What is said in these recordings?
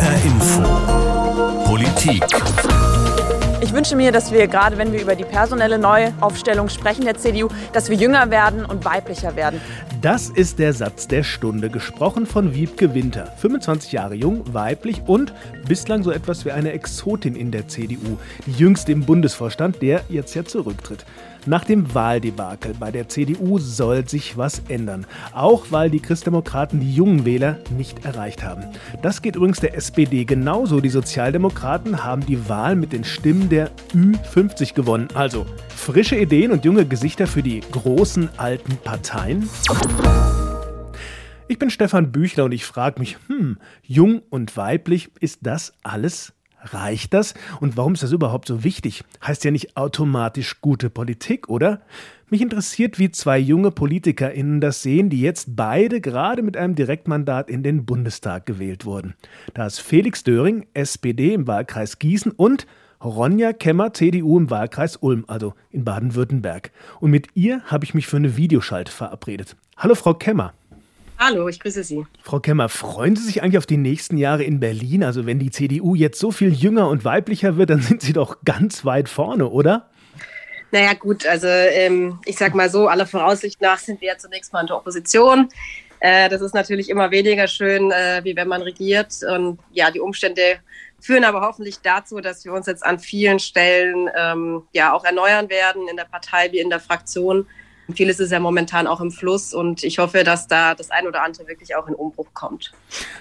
HR Info. Politik. Ich wünsche mir, dass wir gerade, wenn wir über die personelle Neuaufstellung sprechen der CDU, dass wir jünger werden und weiblicher werden. Das ist der Satz der Stunde, gesprochen von Wiebke Winter. 25 Jahre jung, weiblich und bislang so etwas wie eine Exotin in der CDU. Die jüngste im Bundesvorstand, der jetzt ja zurücktritt. Nach dem Wahldebakel bei der CDU soll sich was ändern. Auch weil die Christdemokraten die jungen Wähler nicht erreicht haben. Das geht übrigens der SPD genauso. Die Sozialdemokraten haben die Wahl mit den Stimmen der Ü50 gewonnen. Also frische Ideen und junge Gesichter für die großen alten Parteien. Ich bin Stefan Büchler und ich frage mich, hm, jung und weiblich, ist das alles Reicht das? Und warum ist das überhaupt so wichtig? Heißt ja nicht automatisch gute Politik, oder? Mich interessiert, wie zwei junge PolitikerInnen das sehen, die jetzt beide gerade mit einem Direktmandat in den Bundestag gewählt wurden. Da ist Felix Döring, SPD im Wahlkreis Gießen und Ronja Kemmer, CDU im Wahlkreis Ulm, also in Baden-Württemberg. Und mit ihr habe ich mich für eine Videoschalte verabredet. Hallo, Frau Kemmer. Hallo, ich grüße Sie. Frau Kemmer, freuen Sie sich eigentlich auf die nächsten Jahre in Berlin? Also wenn die CDU jetzt so viel jünger und weiblicher wird, dann sind Sie doch ganz weit vorne, oder? Naja gut, also ähm, ich sag mal so, aller Voraussicht nach sind wir ja zunächst mal in der Opposition. Äh, das ist natürlich immer weniger schön, äh, wie wenn man regiert. Und ja, die Umstände führen aber hoffentlich dazu, dass wir uns jetzt an vielen Stellen ähm, ja auch erneuern werden, in der Partei wie in der Fraktion. Vieles ist ja momentan auch im Fluss und ich hoffe, dass da das ein oder andere wirklich auch in Umbruch kommt.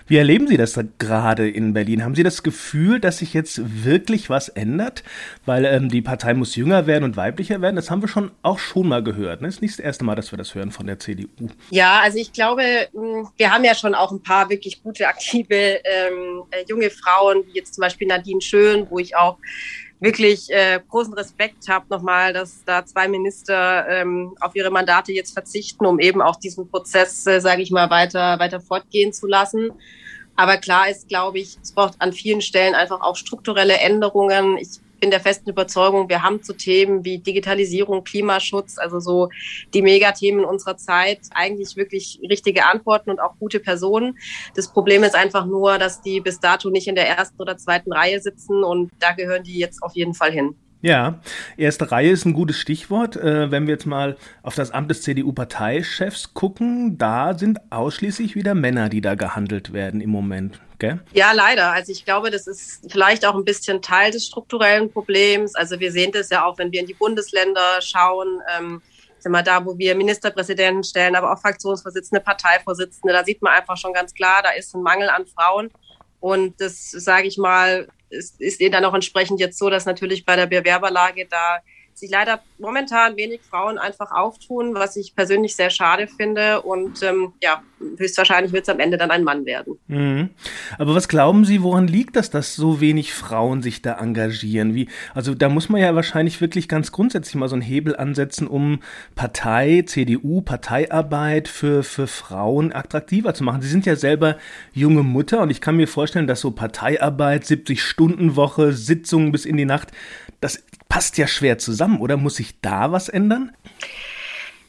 Wie erleben Sie das gerade in Berlin? Haben Sie das Gefühl, dass sich jetzt wirklich was ändert? Weil ähm, die Partei muss jünger werden und weiblicher werden. Das haben wir schon auch schon mal gehört. Ne? Das ist nicht das erste Mal, dass wir das hören von der CDU. Ja, also ich glaube, hm, wir haben ja schon auch ein paar wirklich gute, aktive ähm, äh, junge Frauen, wie jetzt zum Beispiel Nadine Schön, wo ich auch wirklich äh, großen Respekt habe nochmal, dass da zwei Minister ähm, auf ihre Mandate jetzt verzichten, um eben auch diesen Prozess, äh, sage ich mal, weiter, weiter fortgehen zu lassen. Aber klar ist, glaube ich, es braucht an vielen Stellen einfach auch strukturelle Änderungen. Ich bin der festen Überzeugung, wir haben zu Themen wie Digitalisierung, Klimaschutz, also so die Megathemen unserer Zeit, eigentlich wirklich richtige Antworten und auch gute Personen. Das Problem ist einfach nur, dass die bis dato nicht in der ersten oder zweiten Reihe sitzen und da gehören die jetzt auf jeden Fall hin. Ja, erste Reihe ist ein gutes Stichwort. Äh, wenn wir jetzt mal auf das Amt des CDU-Parteichefs gucken, da sind ausschließlich wieder Männer, die da gehandelt werden im Moment. Gell? Ja, leider. Also ich glaube, das ist vielleicht auch ein bisschen Teil des strukturellen Problems. Also wir sehen das ja auch, wenn wir in die Bundesländer schauen. Ähm, sind wir da, wo wir Ministerpräsidenten stellen, aber auch Fraktionsvorsitzende, Parteivorsitzende, da sieht man einfach schon ganz klar, da ist ein Mangel an Frauen. Und das, sage ich mal, ist, ist dann auch entsprechend jetzt so, dass natürlich bei der Bewerberlage da sich leider momentan wenig Frauen einfach auftun, was ich persönlich sehr schade finde. Und ähm, ja, höchstwahrscheinlich wird es am Ende dann ein Mann werden. Mhm. Aber was glauben Sie, woran liegt das, dass so wenig Frauen sich da engagieren? Wie, also da muss man ja wahrscheinlich wirklich ganz grundsätzlich mal so einen Hebel ansetzen, um Partei, CDU, Parteiarbeit für, für Frauen attraktiver zu machen. Sie sind ja selber junge Mutter und ich kann mir vorstellen, dass so Parteiarbeit, 70-Stunden-Woche, Sitzungen bis in die Nacht, das passt ja schwer zusammen, oder? Muss sich da was ändern?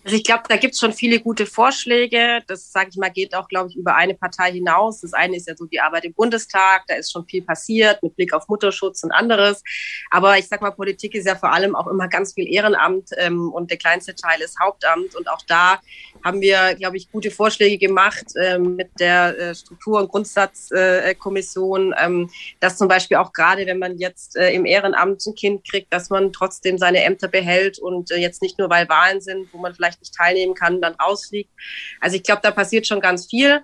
Also ich glaube, da gibt es schon viele gute Vorschläge. Das, sage ich mal, geht auch, glaube ich, über eine Partei hinaus. Das eine ist ja so die Arbeit im Bundestag. Da ist schon viel passiert mit Blick auf Mutterschutz und anderes. Aber ich sage mal, Politik ist ja vor allem auch immer ganz viel Ehrenamt ähm, und der kleinste Teil ist Hauptamt. Und auch da haben wir, glaube ich, gute Vorschläge gemacht ähm, mit der äh, Struktur- und Grundsatzkommission, äh, ähm, dass zum Beispiel auch gerade, wenn man jetzt äh, im Ehrenamt ein Kind kriegt, dass man trotzdem seine Ämter behält und äh, jetzt nicht nur, weil Wahlen sind, wo man vielleicht nicht teilnehmen kann, dann rausfliegt. Also ich glaube, da passiert schon ganz viel.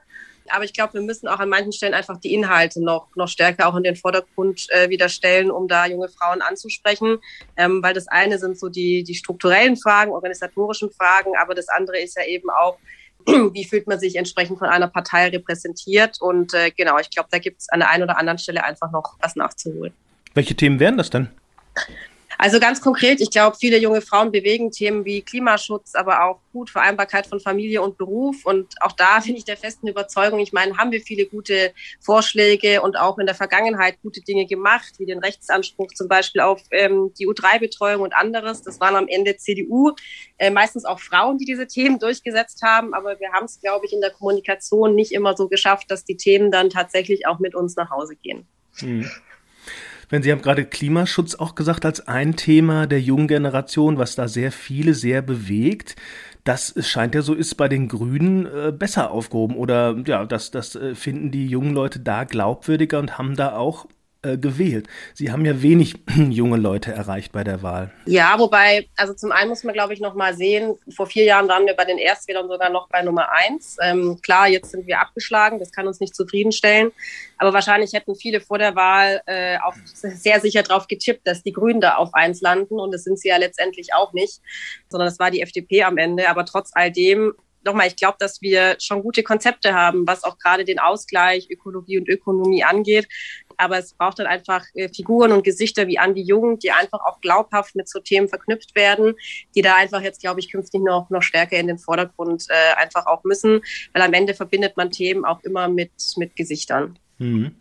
Aber ich glaube, wir müssen auch an manchen Stellen einfach die Inhalte noch, noch stärker auch in den Vordergrund äh, wieder stellen, um da junge Frauen anzusprechen. Ähm, weil das eine sind so die, die strukturellen Fragen, organisatorischen Fragen, aber das andere ist ja eben auch, wie fühlt man sich entsprechend von einer Partei repräsentiert. Und äh, genau, ich glaube, da gibt es an der einen oder anderen Stelle einfach noch was nachzuholen. Welche Themen wären das denn? Also ganz konkret, ich glaube, viele junge Frauen bewegen Themen wie Klimaschutz, aber auch gut Vereinbarkeit von Familie und Beruf. Und auch da bin ich der festen Überzeugung, ich meine, haben wir viele gute Vorschläge und auch in der Vergangenheit gute Dinge gemacht, wie den Rechtsanspruch zum Beispiel auf ähm, die U3-Betreuung und anderes. Das waren am Ende CDU, äh, meistens auch Frauen, die diese Themen durchgesetzt haben. Aber wir haben es, glaube ich, in der Kommunikation nicht immer so geschafft, dass die Themen dann tatsächlich auch mit uns nach Hause gehen. Mhm. Wenn Sie haben gerade Klimaschutz auch gesagt als ein Thema der jungen Generation, was da sehr viele sehr bewegt. Das scheint ja so ist bei den Grünen äh, besser aufgehoben oder ja, das, das äh, finden die jungen Leute da glaubwürdiger und haben da auch äh, gewählt. Sie haben ja wenig junge Leute erreicht bei der Wahl. Ja, wobei, also zum einen muss man, glaube ich, noch mal sehen, vor vier Jahren waren wir bei den Erstwählern sogar noch bei Nummer eins. Ähm, klar, jetzt sind wir abgeschlagen, das kann uns nicht zufriedenstellen. Aber wahrscheinlich hätten viele vor der Wahl äh, auch sehr sicher darauf getippt, dass die Grünen da auf eins landen. Und das sind sie ja letztendlich auch nicht, sondern das war die FDP am Ende. Aber trotz all dem nochmal, ich glaube, dass wir schon gute Konzepte haben, was auch gerade den Ausgleich Ökologie und Ökonomie angeht aber es braucht dann einfach äh, Figuren und Gesichter wie Andi Jung, die einfach auch glaubhaft mit so Themen verknüpft werden, die da einfach jetzt, glaube ich, künftig noch, noch stärker in den Vordergrund äh, einfach auch müssen, weil am Ende verbindet man Themen auch immer mit, mit Gesichtern. Mhm.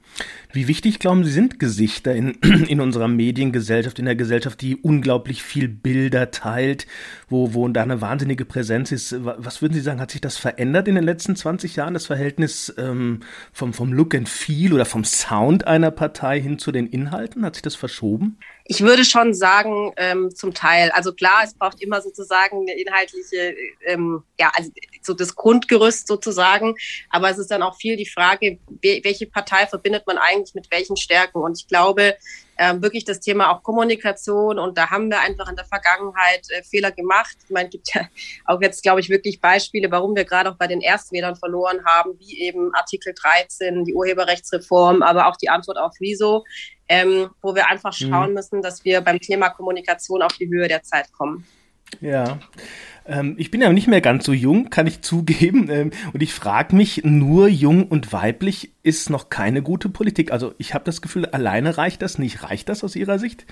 Wie wichtig, glauben Sie, sind Gesichter in, in unserer Mediengesellschaft, in der Gesellschaft, die unglaublich viel Bilder teilt, wo, wo da eine wahnsinnige Präsenz ist? Was würden Sie sagen, hat sich das verändert in den letzten 20 Jahren, das Verhältnis ähm, vom, vom Look and Feel oder vom Sound einer Partei hin zu den Inhalten? Hat sich das verschoben? Ich würde schon sagen, ähm, zum Teil. Also klar, es braucht immer sozusagen eine inhaltliche, ähm, ja, also so das Grundgerüst sozusagen. Aber es ist dann auch viel die Frage, welche Partei verbindet man eigentlich mit welchen Stärken? Und ich glaube, ähm, wirklich das Thema auch Kommunikation und da haben wir einfach in der Vergangenheit äh, Fehler gemacht. Ich meine, es gibt ja auch jetzt, glaube ich, wirklich Beispiele, warum wir gerade auch bei den Erstwählern verloren haben, wie eben Artikel 13, die Urheberrechtsreform, aber auch die Antwort auf Wieso, ähm, wo wir einfach mhm. schauen müssen, dass wir beim Thema Kommunikation auf die Höhe der Zeit kommen. Ja. Ähm, ich bin ja nicht mehr ganz so jung, kann ich zugeben. Ähm, und ich frage mich, nur jung und weiblich ist noch keine gute Politik. Also ich habe das Gefühl, alleine reicht das nicht. Reicht das aus Ihrer Sicht?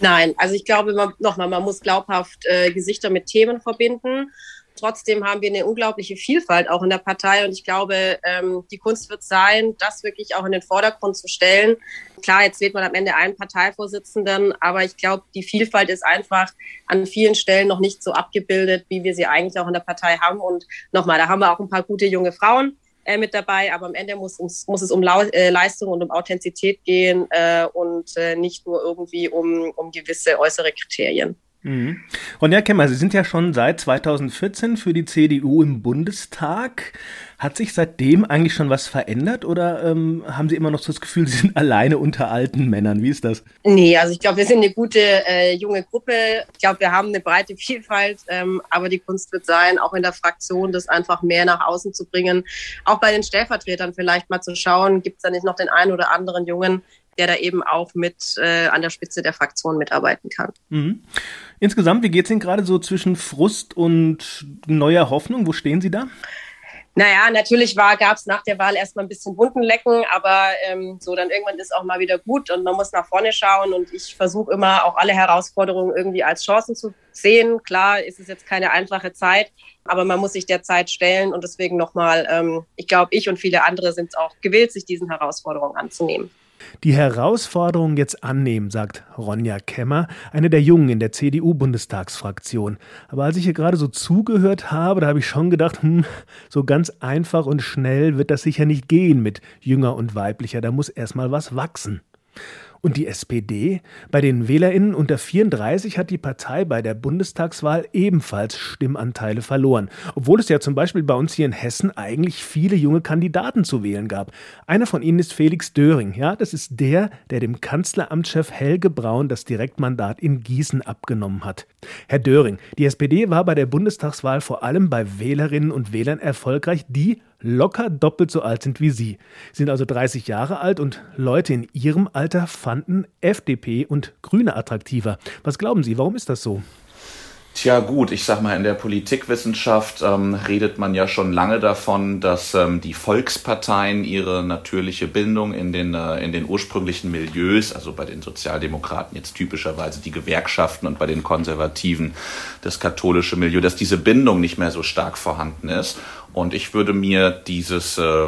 Nein, also ich glaube nochmal, man muss glaubhaft äh, Gesichter mit Themen verbinden. Trotzdem haben wir eine unglaubliche Vielfalt auch in der Partei und ich glaube, ähm, die Kunst wird sein, das wirklich auch in den Vordergrund zu stellen. Klar, jetzt wählt man am Ende einen Parteivorsitzenden, aber ich glaube, die Vielfalt ist einfach an vielen Stellen noch nicht so abgebildet, wie wir sie eigentlich auch in der Partei haben. Und nochmal, da haben wir auch ein paar gute junge Frauen äh, mit dabei, aber am Ende muss, uns, muss es um Lau äh, Leistung und um Authentizität gehen äh, und äh, nicht nur irgendwie um, um gewisse äußere Kriterien. Mhm. Ronja Kemmer, Sie sind ja schon seit 2014 für die CDU im Bundestag. Hat sich seitdem eigentlich schon was verändert oder ähm, haben Sie immer noch so das Gefühl, Sie sind alleine unter alten Männern? Wie ist das? Nee, also ich glaube, wir sind eine gute äh, junge Gruppe. Ich glaube, wir haben eine breite Vielfalt, ähm, aber die Kunst wird sein, auch in der Fraktion das einfach mehr nach außen zu bringen. Auch bei den Stellvertretern vielleicht mal zu schauen, gibt es da nicht noch den einen oder anderen Jungen, der da eben auch mit äh, an der Spitze der Fraktion mitarbeiten kann. Mhm. Insgesamt, wie geht es Ihnen gerade so zwischen Frust und neuer Hoffnung? Wo stehen Sie da? Naja, natürlich gab es nach der Wahl erstmal ein bisschen bunten Lecken, aber ähm, so dann irgendwann ist auch mal wieder gut und man muss nach vorne schauen und ich versuche immer auch alle Herausforderungen irgendwie als Chancen zu sehen. Klar ist es jetzt keine einfache Zeit, aber man muss sich der Zeit stellen und deswegen nochmal, ähm, ich glaube, ich und viele andere sind auch gewillt, sich diesen Herausforderungen anzunehmen. Die Herausforderung jetzt annehmen, sagt Ronja Kemmer, eine der Jungen in der CDU-Bundestagsfraktion. Aber als ich hier gerade so zugehört habe, da habe ich schon gedacht, hm, so ganz einfach und schnell wird das sicher nicht gehen mit jünger und weiblicher, da muss erstmal was wachsen. Und die SPD? Bei den WählerInnen unter 34 hat die Partei bei der Bundestagswahl ebenfalls Stimmanteile verloren. Obwohl es ja zum Beispiel bei uns hier in Hessen eigentlich viele junge Kandidaten zu wählen gab. Einer von ihnen ist Felix Döring. Ja, das ist der, der dem Kanzleramtschef Helge Braun das Direktmandat in Gießen abgenommen hat. Herr Döring, die SPD war bei der Bundestagswahl vor allem bei Wählerinnen und Wählern erfolgreich, die locker doppelt so alt sind wie Sie. Sie sind also 30 Jahre alt und Leute in Ihrem Alter fanden FDP und Grüne attraktiver. Was glauben Sie, warum ist das so? Tja gut, ich sag mal, in der Politikwissenschaft ähm, redet man ja schon lange davon, dass ähm, die Volksparteien ihre natürliche Bindung in den, äh, in den ursprünglichen Milieus, also bei den Sozialdemokraten jetzt typischerweise die Gewerkschaften und bei den Konservativen das katholische Milieu, dass diese Bindung nicht mehr so stark vorhanden ist. Und ich würde mir dieses äh,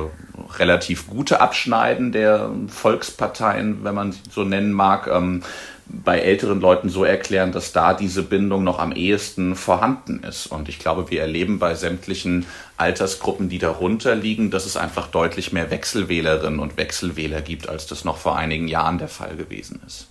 relativ gute Abschneiden der Volksparteien, wenn man so nennen mag, ähm, bei älteren Leuten so erklären, dass da diese Bindung noch am ehesten vorhanden ist. Und ich glaube, wir erleben bei sämtlichen Altersgruppen, die darunter liegen, dass es einfach deutlich mehr Wechselwählerinnen und Wechselwähler gibt, als das noch vor einigen Jahren der Fall gewesen ist.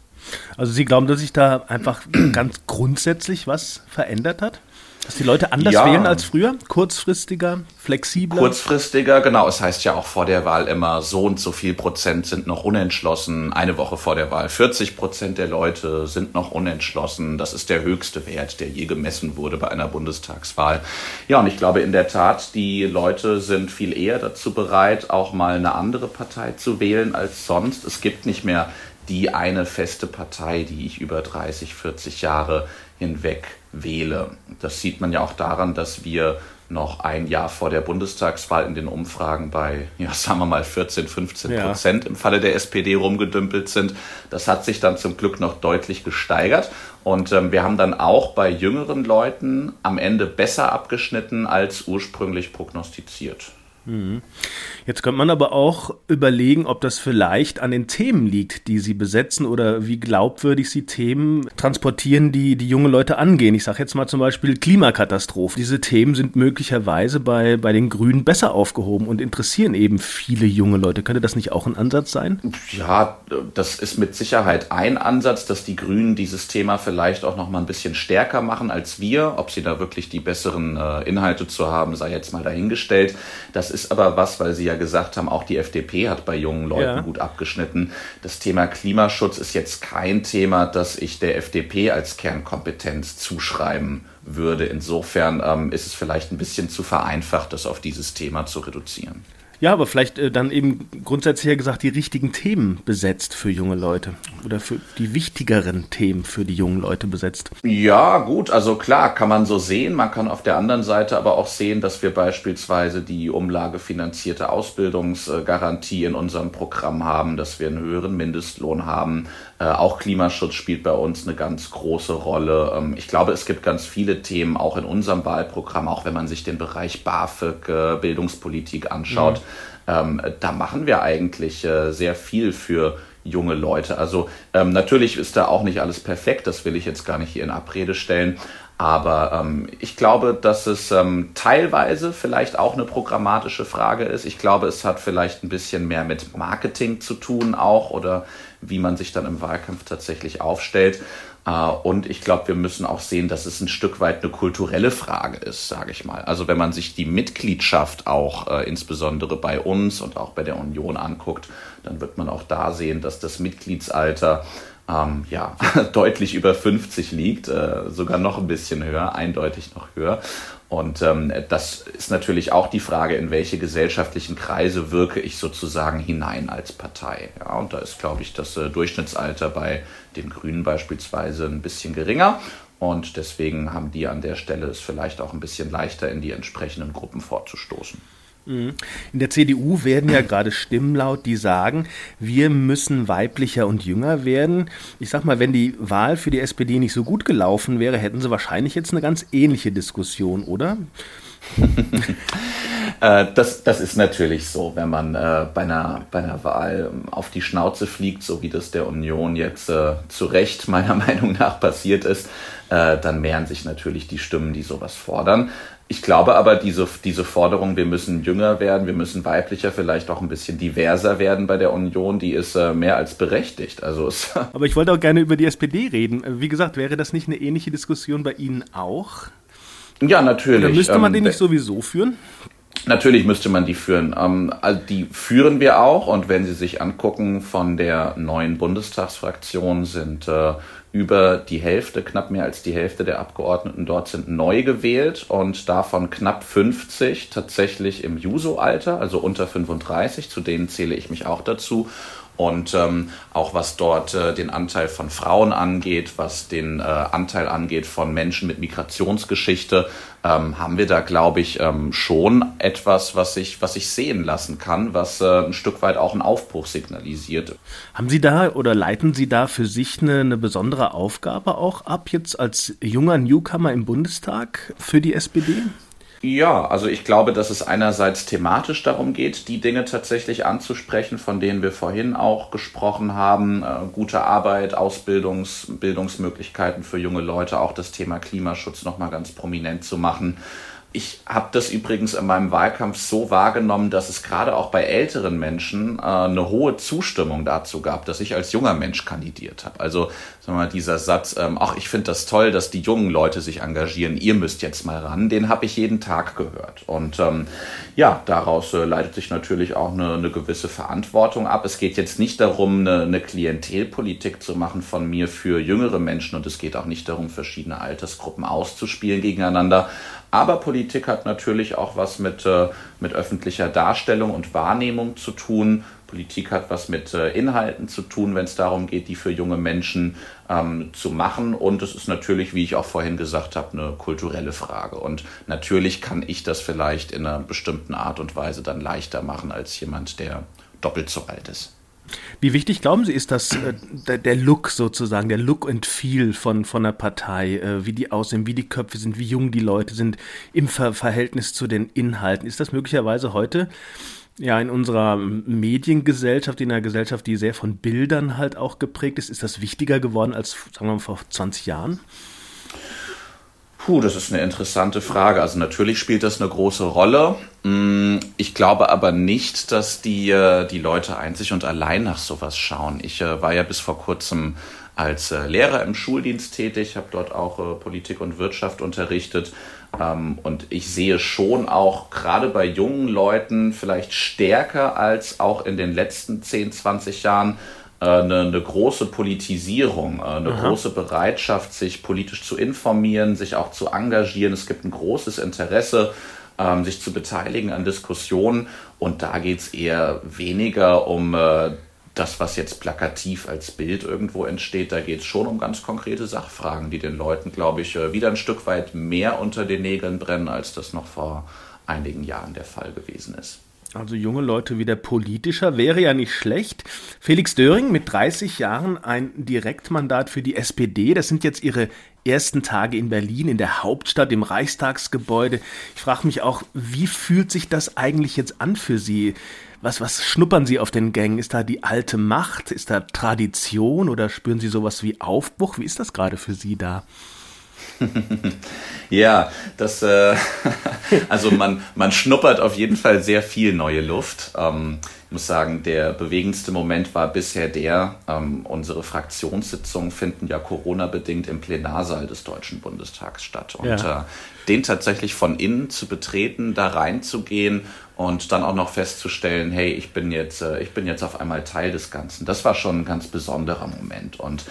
Also Sie glauben, dass sich da einfach ganz grundsätzlich was verändert hat? Dass die Leute anders ja. wählen als früher? Kurzfristiger, flexibler? Kurzfristiger, genau. Es heißt ja auch vor der Wahl immer, so und so viel Prozent sind noch unentschlossen. Eine Woche vor der Wahl 40 Prozent der Leute sind noch unentschlossen. Das ist der höchste Wert, der je gemessen wurde bei einer Bundestagswahl. Ja, und ich glaube in der Tat, die Leute sind viel eher dazu bereit, auch mal eine andere Partei zu wählen als sonst. Es gibt nicht mehr die eine feste Partei, die ich über 30, 40 Jahre hinweg wähle. Das sieht man ja auch daran, dass wir noch ein Jahr vor der Bundestagswahl in den Umfragen bei, ja, sagen wir mal 14, 15 Prozent ja. im Falle der SPD rumgedümpelt sind. Das hat sich dann zum Glück noch deutlich gesteigert. Und ähm, wir haben dann auch bei jüngeren Leuten am Ende besser abgeschnitten als ursprünglich prognostiziert. Mhm. Jetzt könnte man aber auch überlegen, ob das vielleicht an den Themen liegt, die sie besetzen oder wie glaubwürdig sie Themen transportieren, die die junge Leute angehen. Ich sage jetzt mal zum Beispiel Klimakatastrophe. Diese Themen sind möglicherweise bei, bei den Grünen besser aufgehoben und interessieren eben viele junge Leute. Könnte das nicht auch ein Ansatz sein? Ja, das ist mit Sicherheit ein Ansatz, dass die Grünen dieses Thema vielleicht auch noch mal ein bisschen stärker machen als wir. Ob sie da wirklich die besseren äh, Inhalte zu haben, sei jetzt mal dahingestellt. Das ist aber was, weil Sie ja gesagt haben, auch die FDP hat bei jungen Leuten ja. gut abgeschnitten. Das Thema Klimaschutz ist jetzt kein Thema, das ich der FDP als Kernkompetenz zuschreiben würde. Insofern ähm, ist es vielleicht ein bisschen zu vereinfacht, das auf dieses Thema zu reduzieren. Ja, aber vielleicht äh, dann eben grundsätzlich ja gesagt die richtigen Themen besetzt für junge Leute oder für die wichtigeren Themen für die jungen Leute besetzt. Ja, gut, also klar, kann man so sehen. Man kann auf der anderen Seite aber auch sehen, dass wir beispielsweise die umlagefinanzierte Ausbildungsgarantie in unserem Programm haben, dass wir einen höheren Mindestlohn haben. Äh, auch Klimaschutz spielt bei uns eine ganz große Rolle. Ähm, ich glaube, es gibt ganz viele Themen auch in unserem Wahlprogramm, auch wenn man sich den Bereich BAföG, äh, Bildungspolitik anschaut. Mhm ähm, da machen wir eigentlich äh, sehr viel für junge Leute. Also ähm, natürlich ist da auch nicht alles perfekt, das will ich jetzt gar nicht hier in Abrede stellen. Aber ähm, ich glaube, dass es ähm, teilweise vielleicht auch eine programmatische Frage ist. Ich glaube, es hat vielleicht ein bisschen mehr mit Marketing zu tun auch oder wie man sich dann im Wahlkampf tatsächlich aufstellt. Äh, und ich glaube, wir müssen auch sehen, dass es ein Stück weit eine kulturelle Frage ist, sage ich mal. Also wenn man sich die Mitgliedschaft auch äh, insbesondere bei uns und auch bei der Union anguckt, dann wird man auch da sehen, dass das Mitgliedsalter ähm, ja, deutlich über 50 liegt, äh, sogar noch ein bisschen höher, eindeutig noch höher. Und ähm, das ist natürlich auch die Frage, in welche gesellschaftlichen Kreise wirke ich sozusagen hinein als Partei. Ja, und da ist, glaube ich, das äh, Durchschnittsalter bei den Grünen beispielsweise ein bisschen geringer. Und deswegen haben die an der Stelle es vielleicht auch ein bisschen leichter, in die entsprechenden Gruppen vorzustoßen. In der CDU werden ja gerade Stimmen laut, die sagen, wir müssen weiblicher und jünger werden. Ich sag mal, wenn die Wahl für die SPD nicht so gut gelaufen wäre, hätten sie wahrscheinlich jetzt eine ganz ähnliche Diskussion, oder? Äh, das, das ist natürlich so, wenn man äh, bei, einer, bei einer Wahl auf die Schnauze fliegt, so wie das der Union jetzt äh, zu Recht meiner Meinung nach passiert ist, äh, dann mehren sich natürlich die Stimmen, die sowas fordern. Ich glaube aber, diese, diese Forderung, wir müssen jünger werden, wir müssen weiblicher, vielleicht auch ein bisschen diverser werden bei der Union, die ist äh, mehr als berechtigt. Also aber ich wollte auch gerne über die SPD reden. Wie gesagt, wäre das nicht eine ähnliche Diskussion bei Ihnen auch? Ja, natürlich. Oder müsste man ähm, den nicht sowieso führen? Natürlich müsste man die führen. Ähm, also die führen wir auch und wenn Sie sich angucken, von der neuen Bundestagsfraktion sind äh, über die Hälfte, knapp mehr als die Hälfte der Abgeordneten dort sind neu gewählt und davon knapp 50 tatsächlich im Juso-Alter, also unter 35, zu denen zähle ich mich auch dazu. Und ähm, auch was dort äh, den Anteil von Frauen angeht, was den äh, Anteil angeht von Menschen mit Migrationsgeschichte, ähm, haben wir da, glaube ich, ähm, schon etwas, was sich was ich sehen lassen kann, was äh, ein Stück weit auch einen Aufbruch signalisiert. Haben Sie da oder leiten Sie da für sich eine, eine besondere Aufgabe auch ab, jetzt als junger Newcomer im Bundestag für die SPD? Ja, also ich glaube, dass es einerseits thematisch darum geht, die Dinge tatsächlich anzusprechen, von denen wir vorhin auch gesprochen haben. Äh, gute Arbeit, Ausbildungs, Bildungsmöglichkeiten für junge Leute, auch das Thema Klimaschutz nochmal ganz prominent zu machen. Ich habe das übrigens in meinem Wahlkampf so wahrgenommen, dass es gerade auch bei älteren Menschen äh, eine hohe Zustimmung dazu gab, dass ich als junger Mensch kandidiert habe. Also sagen wir mal, dieser Satz, ähm, ach, ich finde das toll, dass die jungen Leute sich engagieren, ihr müsst jetzt mal ran, den habe ich jeden Tag gehört. Und ähm, ja, daraus äh, leitet sich natürlich auch eine, eine gewisse Verantwortung ab. Es geht jetzt nicht darum, eine, eine Klientelpolitik zu machen von mir für jüngere Menschen und es geht auch nicht darum, verschiedene Altersgruppen auszuspielen gegeneinander. Aber Politik hat natürlich auch was mit, äh, mit öffentlicher Darstellung und Wahrnehmung zu tun. Politik hat was mit äh, Inhalten zu tun, wenn es darum geht, die für junge Menschen ähm, zu machen. Und es ist natürlich, wie ich auch vorhin gesagt habe, eine kulturelle Frage. Und natürlich kann ich das vielleicht in einer bestimmten Art und Weise dann leichter machen als jemand, der doppelt so alt ist. Wie wichtig glauben Sie, ist das äh, der, der, Look sozusagen, der Look and Feel von, von einer Partei, äh, wie die aussehen, wie die Köpfe sind, wie jung die Leute sind im Ver Verhältnis zu den Inhalten? Ist das möglicherweise heute ja in unserer Mediengesellschaft, in einer Gesellschaft, die sehr von Bildern halt auch geprägt ist, ist das wichtiger geworden als, sagen wir mal, vor 20 Jahren? Puh, das ist eine interessante Frage. Also natürlich spielt das eine große Rolle. Mm, ich glaube aber nicht, dass die, äh, die Leute einzig und allein nach sowas schauen. Ich äh, war ja bis vor kurzem als äh, Lehrer im Schuldienst tätig, habe dort auch Politik und Wirtschaft unterrichtet. Ähm, und ich sehe schon auch gerade bei jungen Leuten vielleicht stärker als auch in den letzten 10, 20 Jahren eine, eine große Politisierung, äh, eine Aha. große Bereitschaft, sich politisch zu informieren, sich auch zu engagieren. Es gibt ein großes Interesse, ähm, sich zu beteiligen an Diskussionen. Und da geht es eher weniger um äh, das, was jetzt plakativ als Bild irgendwo entsteht. Da geht es schon um ganz konkrete Sachfragen, die den Leuten, glaube ich, äh, wieder ein Stück weit mehr unter den Nägeln brennen, als das noch vor einigen Jahren der Fall gewesen ist. Also junge Leute wieder politischer wäre ja nicht schlecht. Felix Döring mit 30 Jahren ein Direktmandat für die SPD. Das sind jetzt Ihre ersten Tage in Berlin, in der Hauptstadt, im Reichstagsgebäude. Ich frage mich auch, wie fühlt sich das eigentlich jetzt an für Sie? Was, was schnuppern Sie auf den Gängen? Ist da die alte Macht? Ist da Tradition oder spüren Sie sowas wie Aufbruch? Wie ist das gerade für Sie da? ja, das, äh, also man, man schnuppert auf jeden Fall sehr viel neue Luft. Ähm, ich muss sagen, der bewegendste Moment war bisher der, ähm, unsere Fraktionssitzungen finden ja Corona-bedingt im Plenarsaal des Deutschen Bundestags statt. Und ja. äh, den tatsächlich von innen zu betreten, da reinzugehen und dann auch noch festzustellen, hey, ich bin jetzt, äh, ich bin jetzt auf einmal Teil des Ganzen. Das war schon ein ganz besonderer Moment. Und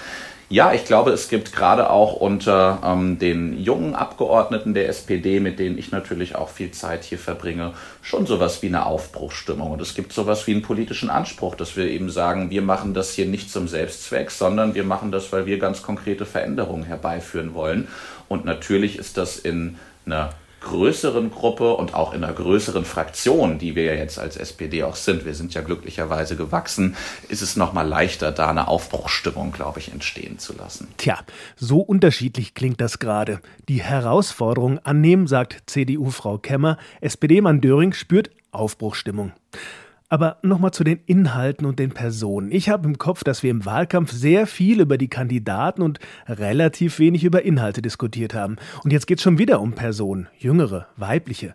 ja, ich glaube, es gibt gerade auch unter ähm, den jungen Abgeordneten der SPD, mit denen ich natürlich auch viel Zeit hier verbringe, schon sowas wie eine Aufbruchsstimmung. Und es gibt sowas wie einen politischen Anspruch, dass wir eben sagen, wir machen das hier nicht zum Selbstzweck, sondern wir machen das, weil wir ganz konkrete Veränderungen herbeiführen wollen. Und natürlich ist das in einer größeren Gruppe und auch in einer größeren Fraktion, die wir ja jetzt als SPD auch sind, wir sind ja glücklicherweise gewachsen, ist es nochmal leichter, da eine Aufbruchsstimmung, glaube ich, entstehen zu lassen. Tja, so unterschiedlich klingt das gerade. Die Herausforderung annehmen, sagt CDU-Frau Kemmer, SPD-Mann Döring spürt Aufbruchsstimmung. Aber nochmal zu den Inhalten und den Personen. Ich habe im Kopf, dass wir im Wahlkampf sehr viel über die Kandidaten und relativ wenig über Inhalte diskutiert haben. Und jetzt geht es schon wieder um Personen, jüngere, weibliche.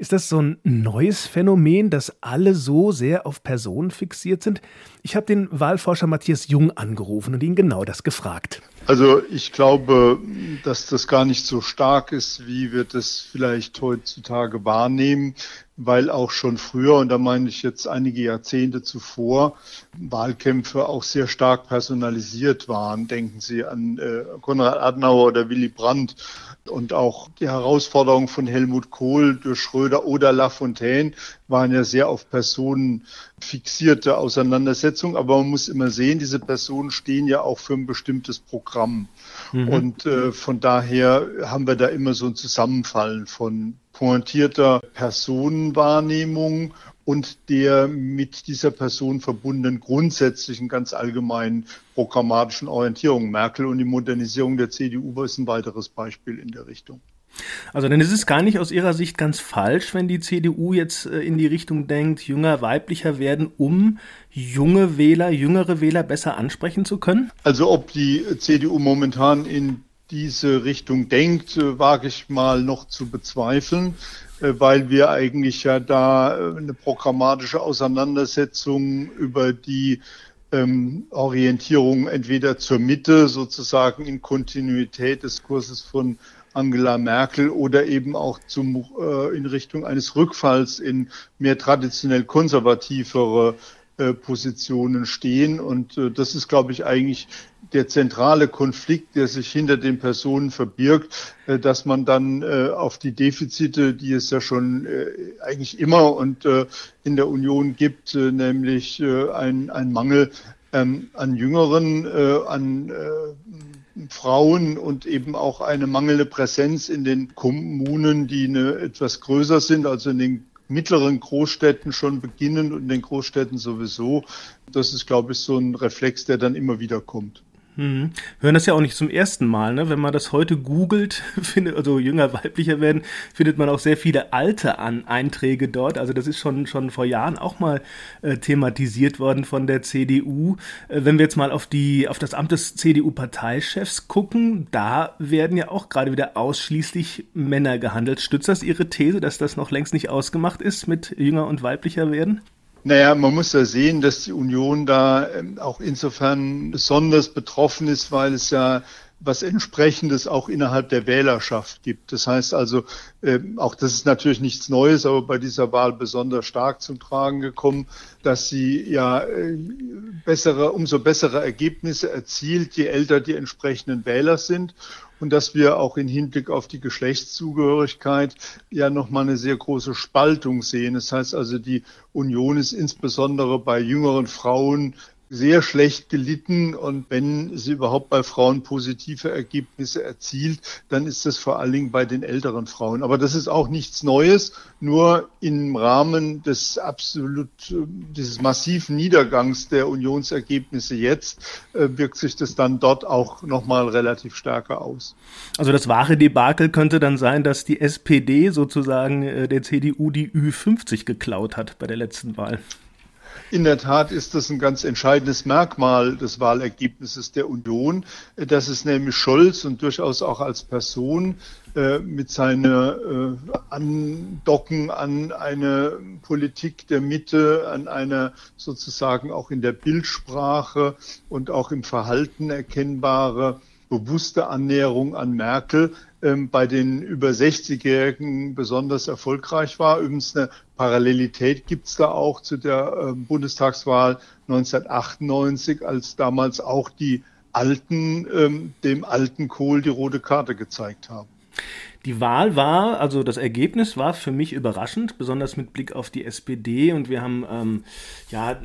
Ist das so ein neues Phänomen, dass alle so sehr auf Personen fixiert sind? Ich habe den Wahlforscher Matthias Jung angerufen und ihn genau das gefragt. Also ich glaube, dass das gar nicht so stark ist, wie wir das vielleicht heutzutage wahrnehmen, weil auch schon früher, und da meine ich jetzt einige Jahrzehnte zuvor, Wahlkämpfe auch sehr stark personalisiert waren. Denken Sie an äh, Konrad Adenauer oder Willy Brandt und auch die Herausforderungen von Helmut Kohl durch Schröder oder Lafontaine waren ja sehr auf Personen fixierte Auseinandersetzungen. Aber man muss immer sehen, diese Personen stehen ja auch für ein bestimmtes Programm. Mhm. Und äh, von daher haben wir da immer so ein Zusammenfallen von pointierter Personenwahrnehmung und der mit dieser Person verbundenen grundsätzlichen, ganz allgemeinen programmatischen Orientierung. Merkel und die Modernisierung der CDU ist ein weiteres Beispiel in der Richtung. Also dann ist es gar nicht aus Ihrer Sicht ganz falsch, wenn die CDU jetzt äh, in die Richtung denkt, jünger, weiblicher werden, um junge Wähler, jüngere Wähler besser ansprechen zu können? Also ob die CDU momentan in diese Richtung denkt, äh, wage ich mal noch zu bezweifeln, äh, weil wir eigentlich ja da eine programmatische Auseinandersetzung über die ähm, Orientierung entweder zur Mitte sozusagen in Kontinuität des Kurses von Angela Merkel oder eben auch zum, äh, in Richtung eines Rückfalls in mehr traditionell konservativere äh, Positionen stehen. Und äh, das ist, glaube ich, eigentlich der zentrale Konflikt, der sich hinter den Personen verbirgt, äh, dass man dann äh, auf die Defizite, die es ja schon äh, eigentlich immer und äh, in der Union gibt, äh, nämlich äh, ein, ein Mangel ähm, an Jüngeren, äh, an äh, Frauen und eben auch eine mangelnde Präsenz in den Kommunen, die eine, etwas größer sind, also in den mittleren Großstädten schon beginnen und in den Großstädten sowieso. Das ist, glaube ich, so ein Reflex, der dann immer wieder kommt. Mhm. Hören das ja auch nicht zum ersten Mal, ne? Wenn man das heute googelt, findet, also jünger, weiblicher werden, findet man auch sehr viele alte An Einträge dort. Also das ist schon, schon vor Jahren auch mal äh, thematisiert worden von der CDU. Äh, wenn wir jetzt mal auf die, auf das Amt des CDU-Parteichefs gucken, da werden ja auch gerade wieder ausschließlich Männer gehandelt. Stützt das Ihre These, dass das noch längst nicht ausgemacht ist mit jünger und weiblicher werden? Naja, man muss ja sehen, dass die Union da ähm, auch insofern besonders betroffen ist, weil es ja was entsprechendes auch innerhalb der Wählerschaft gibt. Das heißt also, ähm, auch das ist natürlich nichts Neues, aber bei dieser Wahl besonders stark zum Tragen gekommen, dass sie ja äh, bessere, umso bessere Ergebnisse erzielt, je älter die entsprechenden Wähler sind und dass wir auch in Hinblick auf die Geschlechtszugehörigkeit ja nochmal eine sehr große Spaltung sehen. Das heißt also, die Union ist insbesondere bei jüngeren Frauen sehr schlecht gelitten und wenn sie überhaupt bei Frauen positive Ergebnisse erzielt, dann ist das vor allen Dingen bei den älteren Frauen. Aber das ist auch nichts Neues, nur im Rahmen des absolut, dieses massiven Niedergangs der Unionsergebnisse jetzt äh, wirkt sich das dann dort auch nochmal relativ stärker aus. Also das wahre Debakel könnte dann sein, dass die SPD sozusagen äh, der CDU die Ü50 geklaut hat bei der letzten Wahl. In der Tat ist das ein ganz entscheidendes Merkmal des Wahlergebnisses der Union, dass es nämlich Scholz und durchaus auch als Person äh, mit seiner äh, Andocken an eine Politik der Mitte, an einer sozusagen auch in der Bildsprache und auch im Verhalten erkennbare bewusste Annäherung an Merkel ähm, bei den über 60-Jährigen besonders erfolgreich war. Übrigens eine Parallelität gibt es da auch zu der äh, Bundestagswahl 1998, als damals auch die Alten ähm, dem alten Kohl die rote Karte gezeigt haben. Die Wahl war, also das Ergebnis war für mich überraschend, besonders mit Blick auf die SPD. Und wir haben ähm, ja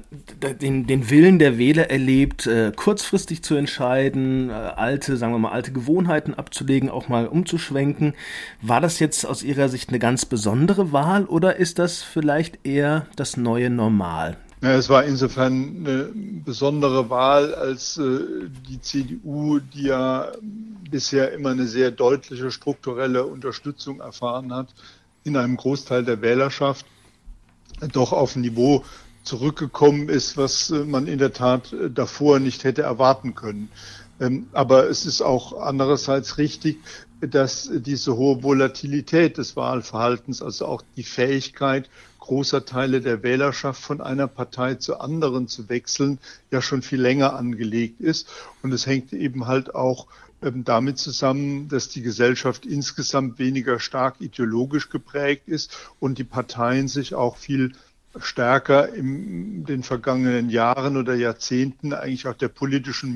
den, den Willen der Wähler erlebt, äh, kurzfristig zu entscheiden, äh, alte, sagen wir mal, alte Gewohnheiten abzulegen, auch mal umzuschwenken. War das jetzt aus Ihrer Sicht eine ganz besondere Wahl oder ist das vielleicht eher das neue Normal? Ja, es war insofern eine besondere Wahl, als äh, die CDU, die ja bisher immer eine sehr deutliche strukturelle Unterstützung erfahren hat, in einem Großteil der Wählerschaft doch auf ein Niveau zurückgekommen ist, was äh, man in der Tat äh, davor nicht hätte erwarten können. Ähm, aber es ist auch andererseits richtig, dass diese hohe Volatilität des Wahlverhaltens, also auch die Fähigkeit, großer Teile der Wählerschaft von einer Partei zur anderen zu wechseln, ja schon viel länger angelegt ist. Und es hängt eben halt auch ähm, damit zusammen, dass die Gesellschaft insgesamt weniger stark ideologisch geprägt ist und die Parteien sich auch viel stärker in den vergangenen Jahren oder Jahrzehnten eigentlich auch der politischen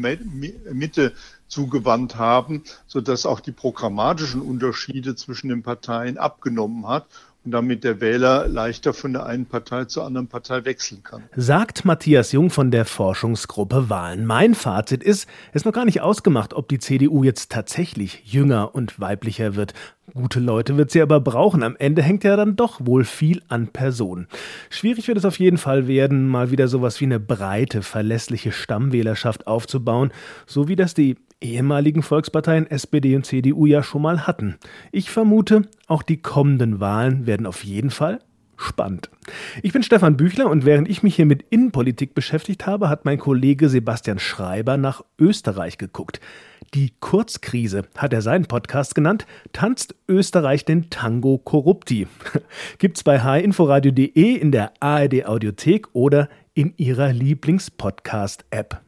Mitte zugewandt haben, sodass auch die programmatischen Unterschiede zwischen den Parteien abgenommen hat und damit der Wähler leichter von der einen Partei zur anderen Partei wechseln kann. Sagt Matthias Jung von der Forschungsgruppe Wahlen. Mein Fazit ist, es ist noch gar nicht ausgemacht, ob die CDU jetzt tatsächlich jünger und weiblicher wird. Gute Leute wird sie aber brauchen. Am Ende hängt ja dann doch wohl viel an Personen. Schwierig wird es auf jeden Fall werden, mal wieder sowas wie eine breite, verlässliche Stammwählerschaft aufzubauen, so wie das die ehemaligen Volksparteien SPD und CDU ja schon mal hatten. Ich vermute, auch die kommenden Wahlen werden auf jeden Fall spannend. Ich bin Stefan Büchler und während ich mich hier mit Innenpolitik beschäftigt habe, hat mein Kollege Sebastian Schreiber nach Österreich geguckt. Die Kurzkrise hat er seinen Podcast genannt, tanzt Österreich den Tango Corrupti. Gibt's bei hinforadio.de in der ARD Audiothek oder in ihrer Lieblingspodcast App.